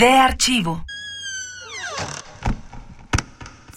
De archivo.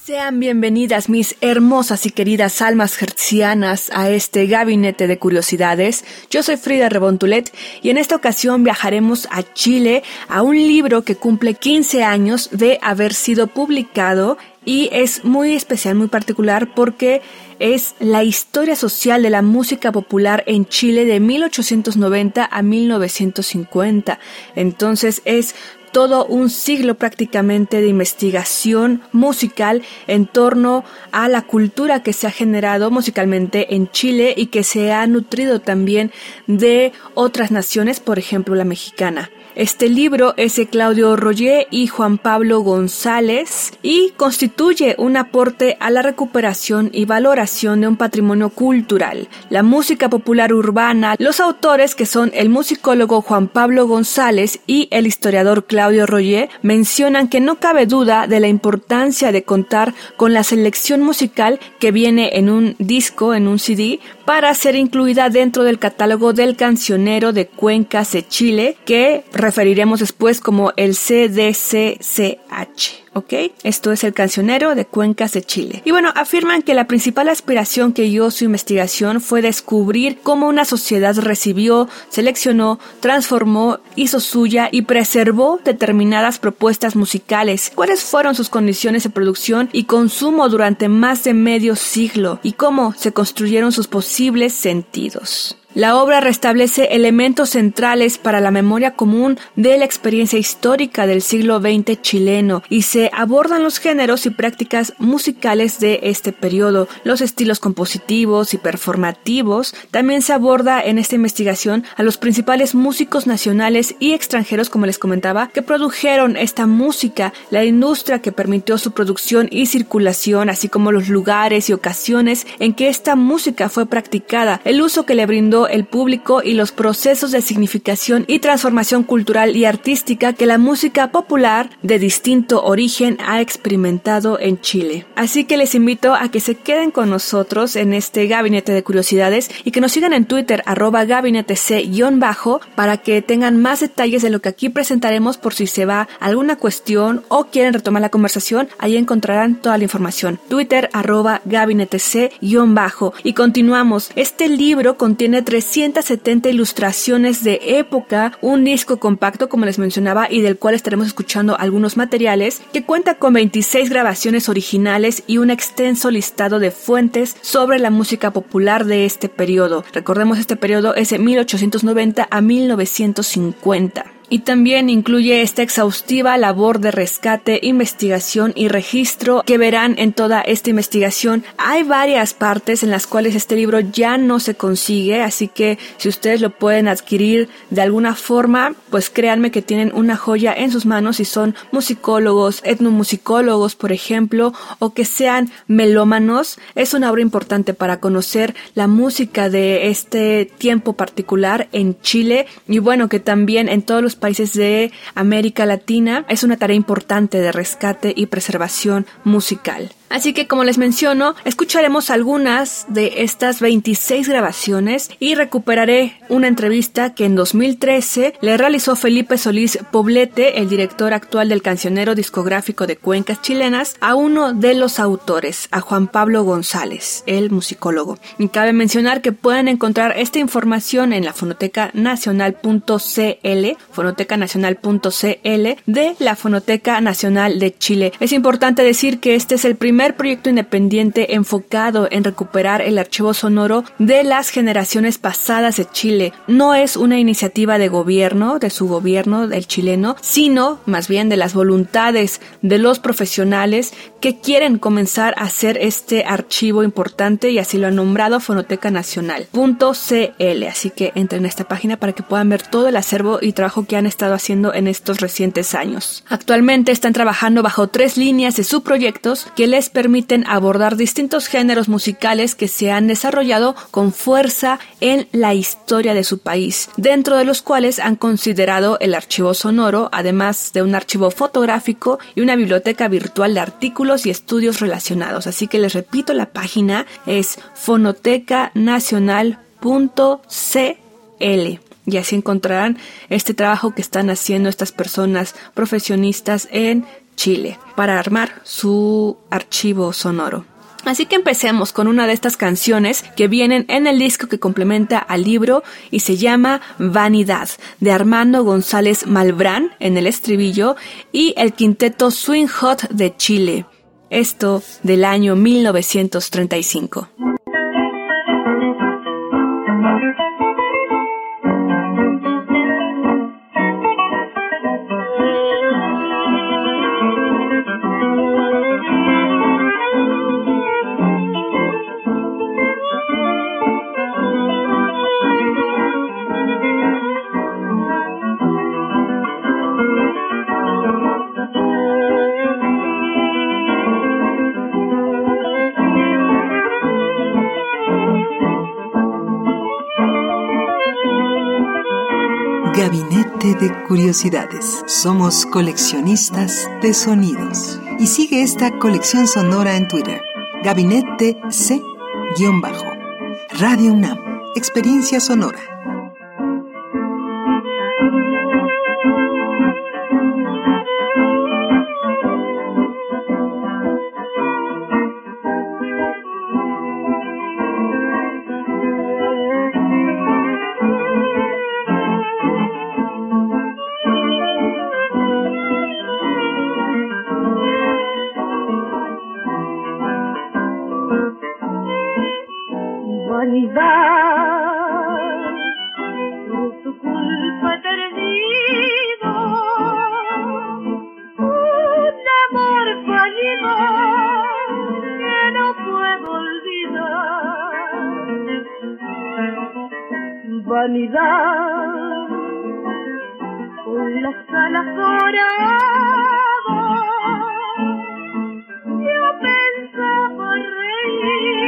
Sean bienvenidas mis hermosas y queridas almas hertzianas a este gabinete de curiosidades. Yo soy Frida Rebontulet y en esta ocasión viajaremos a Chile a un libro que cumple 15 años de haber sido publicado y es muy especial, muy particular porque es la historia social de la música popular en Chile de 1890 a 1950. Entonces es todo un siglo prácticamente de investigación musical en torno a la cultura que se ha generado musicalmente en Chile y que se ha nutrido también de otras naciones, por ejemplo la mexicana. Este libro es de Claudio Roger y Juan Pablo González y constituye un aporte a la recuperación y valoración de un patrimonio cultural, la música popular urbana. Los autores, que son el musicólogo Juan Pablo González y el historiador Claudio Roger, mencionan que no cabe duda de la importancia de contar con la selección musical que viene en un disco, en un CD, para ser incluida dentro del catálogo del cancionero de Cuencas de Chile, que referiremos después como el CDCCH. ¿ok? Esto es el cancionero de Cuencas de Chile. Y bueno, afirman que la principal aspiración que dio su investigación fue descubrir cómo una sociedad recibió, seleccionó, transformó, hizo suya y preservó determinadas propuestas musicales, cuáles fueron sus condiciones de producción y consumo durante más de medio siglo y cómo se construyeron sus posibles sentidos. La obra restablece elementos centrales para la memoria común de la experiencia histórica del siglo XX chileno y se abordan los géneros y prácticas musicales de este periodo, los estilos compositivos y performativos. También se aborda en esta investigación a los principales músicos nacionales y extranjeros, como les comentaba, que produjeron esta música, la industria que permitió su producción y circulación, así como los lugares y ocasiones en que esta música fue practicada, el uso que le brindó el público y los procesos de significación y transformación cultural y artística que la música popular de distinto origen ha experimentado en Chile. Así que les invito a que se queden con nosotros en este gabinete de curiosidades y que nos sigan en Twitter arroba gabinete c-bajo para que tengan más detalles de lo que aquí presentaremos por si se va alguna cuestión o quieren retomar la conversación, ahí encontrarán toda la información. Twitter arroba gabinete c-bajo y continuamos. Este libro contiene 370 ilustraciones de época, un disco compacto como les mencionaba y del cual estaremos escuchando algunos materiales, que cuenta con 26 grabaciones originales y un extenso listado de fuentes sobre la música popular de este periodo. Recordemos este periodo es de 1890 a 1950 y también incluye esta exhaustiva labor de rescate, investigación y registro que verán en toda esta investigación. Hay varias partes en las cuales este libro ya no se consigue, así que si ustedes lo pueden adquirir de alguna forma, pues créanme que tienen una joya en sus manos y son musicólogos, etnomusicólogos, por ejemplo, o que sean melómanos. Es una obra importante para conocer la música de este tiempo particular en Chile y bueno, que también en todos los países de América Latina es una tarea importante de rescate y preservación musical. Así que como les menciono, escucharemos algunas de estas 26 grabaciones y recuperaré una entrevista que en 2013 le realizó Felipe Solís Poblete, el director actual del cancionero discográfico de Cuencas Chilenas, a uno de los autores, a Juan Pablo González, el musicólogo. Y cabe mencionar que pueden encontrar esta información en la fonoteca nacional.cl, fonoteca nacional.cl de la Fonoteca Nacional de Chile. Es importante decir que este es el primer primer proyecto independiente enfocado en recuperar el archivo sonoro de las generaciones pasadas de Chile. No es una iniciativa de gobierno, de su gobierno, del chileno, sino más bien de las voluntades de los profesionales que quieren comenzar a hacer este archivo importante y así lo han nombrado Fonoteca Nacional.cl. Así que entren a esta página para que puedan ver todo el acervo y trabajo que han estado haciendo en estos recientes años. Actualmente están trabajando bajo tres líneas de subproyectos que les permiten abordar distintos géneros musicales que se han desarrollado con fuerza en la historia de su país, dentro de los cuales han considerado el archivo sonoro, además de un archivo fotográfico y una biblioteca virtual de artículos y estudios relacionados. Así que les repito, la página es fonotecanacional.cl y así encontrarán este trabajo que están haciendo estas personas profesionistas en Chile para armar su archivo sonoro. Así que empecemos con una de estas canciones que vienen en el disco que complementa al libro y se llama Vanidad de Armando González Malbrán en el estribillo y el quinteto Swing Hot de Chile. Esto del año 1935. Curiosidades. Somos coleccionistas de sonidos. Y sigue esta colección sonora en Twitter. Gabinete C-Bajo. Radio UNAM. Experiencia sonora. Por tu culpa he perdido un amor fallido que no puedo olvidar. Vanidad, con las alas doradas, yo pensaba reír.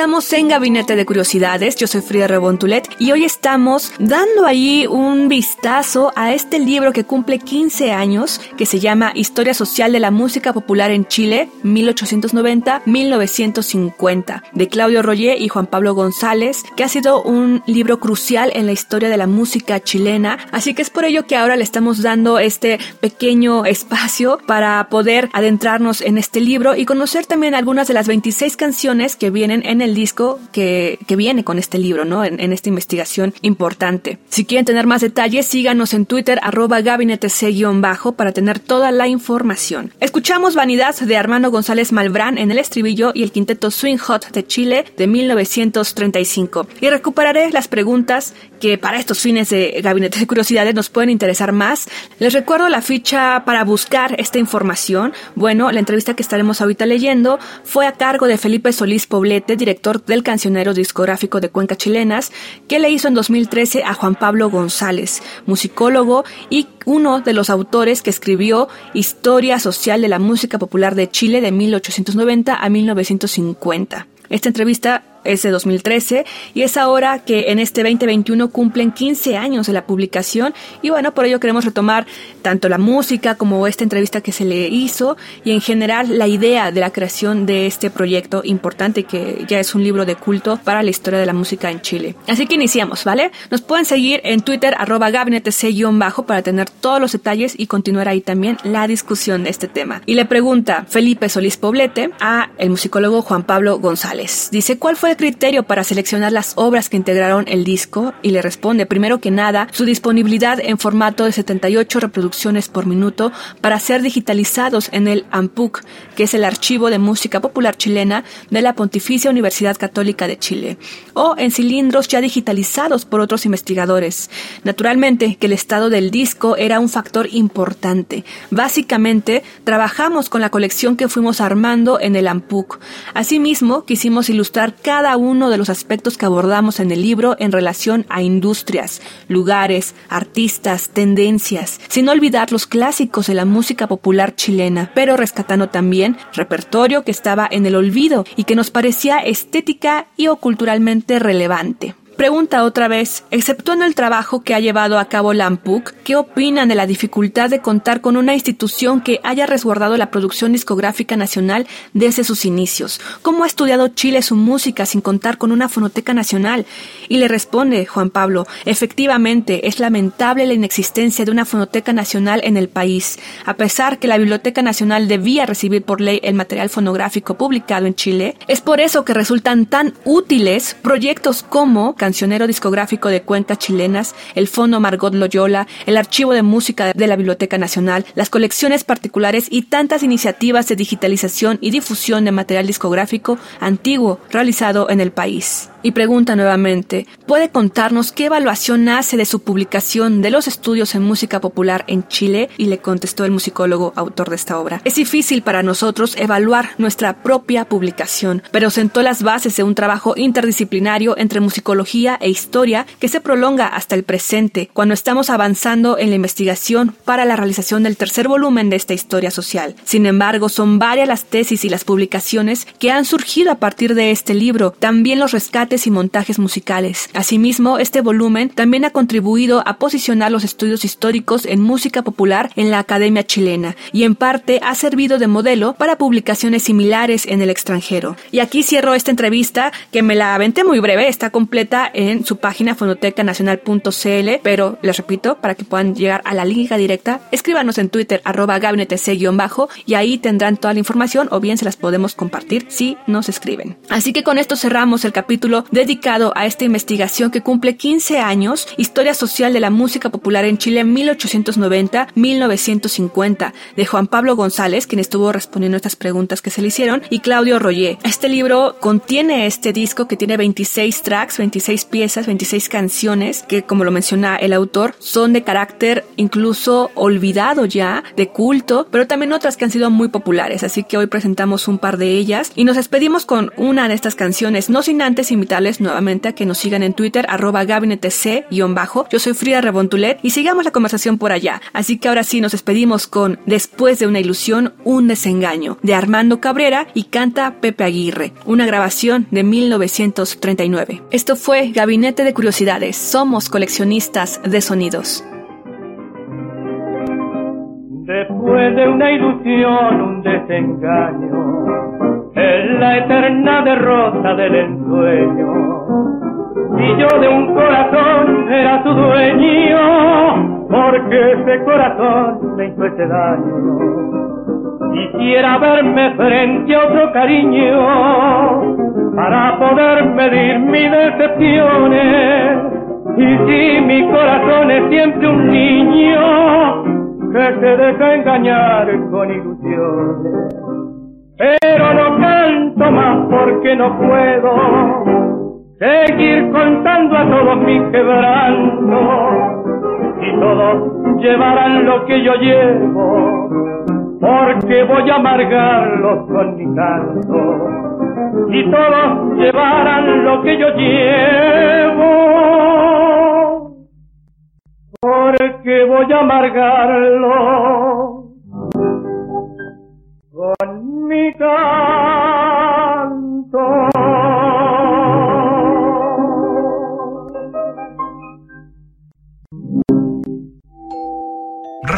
Estamos en Gabinete de Curiosidades, yo soy Frida Rebontulet y hoy estamos dando ahí un vistazo a este libro que cumple 15 años, que se llama Historia Social de la Música Popular en Chile, 1890-1950, de Claudio Royer y Juan Pablo González, que ha sido un libro crucial en la historia de la música chilena, así que es por ello que ahora le estamos dando este pequeño espacio para poder adentrarnos en este libro y conocer también algunas de las 26 canciones que vienen en el disco que, viene con este libro, ¿no? En, esta investigación importante. Si quieren tener más detalles, síganos en Twitter, arroba gabinete bajo para tener toda la información. Escuchamos Vanidad de Armando González Malbrán en el estribillo y el quinteto Swing Hot de Chile de 1935. Y recuperaré las preguntas que para estos fines de Gabinete de Curiosidades nos pueden interesar más. Les recuerdo la ficha para buscar esta información. Bueno, la entrevista que estaremos ahorita leyendo fue a cargo de Felipe Solís Poblete, director del cancionero discográfico de Cuenca Chilenas, que le hizo en 2013 a Juan Pablo González, musicólogo y uno de los autores que escribió Historia Social de la Música Popular de Chile de 1890 a 1950. Esta entrevista es de 2013 y es ahora que en este 2021 cumplen 15 años de la publicación y bueno, por ello queremos retomar tanto la música como esta entrevista que se le hizo y en general la idea de la creación de este proyecto importante que ya es un libro de culto para la historia de la música en Chile. Así que iniciamos, ¿vale? Nos pueden seguir en Twitter arroba gabinetec-bajo para tener todos los detalles y continuar ahí también la discusión de este tema. Y le pregunta Felipe Solís Poblete a el musicólogo Juan Pablo González. Dice, ¿cuál fue el criterio para seleccionar las obras que integraron el disco? Y le responde, primero que nada, su disponibilidad en formato de 78 reproducciones por minuto para ser digitalizados en el AMPUC, que es el Archivo de Música Popular Chilena de la Pontificia Universidad Católica de Chile, o en cilindros ya digitalizados por otros investigadores. Naturalmente que el estado del disco era un factor importante. Básicamente, trabajamos con la colección que fuimos armando en el AMPUC. Asimismo, quisimos ilustrar cada uno de los aspectos que abordamos en el libro en relación a industrias, lugares, artistas, tendencias, sin olvidar los clásicos de la música popular chilena, pero rescatando también repertorio que estaba en el olvido y que nos parecía estética y o culturalmente relevante. Pregunta otra vez, exceptuando el trabajo que ha llevado a cabo la AMPUC, ¿qué opinan de la dificultad de contar con una institución que haya resguardado la producción discográfica nacional desde sus inicios? ¿Cómo ha estudiado Chile su música sin contar con una fonoteca nacional? Y le responde Juan Pablo, efectivamente, es lamentable la inexistencia de una fonoteca nacional en el país, a pesar que la Biblioteca Nacional debía recibir por ley el material fonográfico publicado en Chile. Es por eso que resultan tan útiles proyectos como cancionero discográfico de cuencas chilenas, el Fondo Margot Loyola, el Archivo de Música de la Biblioteca Nacional, las colecciones particulares y tantas iniciativas de digitalización y difusión de material discográfico antiguo realizado en el país. Y pregunta nuevamente, ¿puede contarnos qué evaluación hace de su publicación de los estudios en música popular en Chile? Y le contestó el musicólogo autor de esta obra. Es difícil para nosotros evaluar nuestra propia publicación, pero sentó las bases de un trabajo interdisciplinario entre musicología e historia que se prolonga hasta el presente, cuando estamos avanzando en la investigación para la realización del tercer volumen de esta historia social. Sin embargo, son varias las tesis y las publicaciones que han surgido a partir de este libro, también los rescates y montajes musicales. Asimismo, este volumen también ha contribuido a posicionar los estudios históricos en música popular en la Academia chilena y en parte ha servido de modelo para publicaciones similares en el extranjero. Y aquí cierro esta entrevista que me la aventé muy breve, está completa en su página fonotecanacional.cl, pero les repito, para que puedan llegar a la liga directa, escríbanos en Twitter arroba gabinetec-bajo y ahí tendrán toda la información o bien se las podemos compartir si nos escriben. Así que con esto cerramos el capítulo dedicado a esta investigación que cumple 15 años, Historia Social de la Música Popular en Chile 1890-1950, de Juan Pablo González, quien estuvo respondiendo estas preguntas que se le hicieron, y Claudio Royer. Este libro contiene este disco que tiene 26 tracks, 26 piezas, 26 canciones, que como lo menciona el autor, son de carácter incluso olvidado ya, de culto, pero también otras que han sido muy populares, así que hoy presentamos un par de ellas y nos despedimos con una de estas canciones, no sin antes invitar nuevamente a que nos sigan en Twitter, arroba gabinetec-bajo. Yo soy Frida Rebontulet y sigamos la conversación por allá. Así que ahora sí nos despedimos con Después de una ilusión, un desengaño, de Armando Cabrera y canta Pepe Aguirre, una grabación de 1939. Esto fue Gabinete de Curiosidades. Somos coleccionistas de sonidos. Después de una ilusión, un desengaño en la eterna derrota del ensueño. Y yo de un corazón era su dueño, porque ese corazón me hizo ese daño. Quisiera verme frente a otro cariño, para poder medir mis decepciones. Y si mi corazón es siempre un niño, que se deja engañar con ilusiones más porque no puedo seguir contando a todos mis quebrantos y todos llevarán lo que yo llevo porque voy a amargarlos con mi canto. Y todos llevarán lo que yo llevo porque voy a amargarlos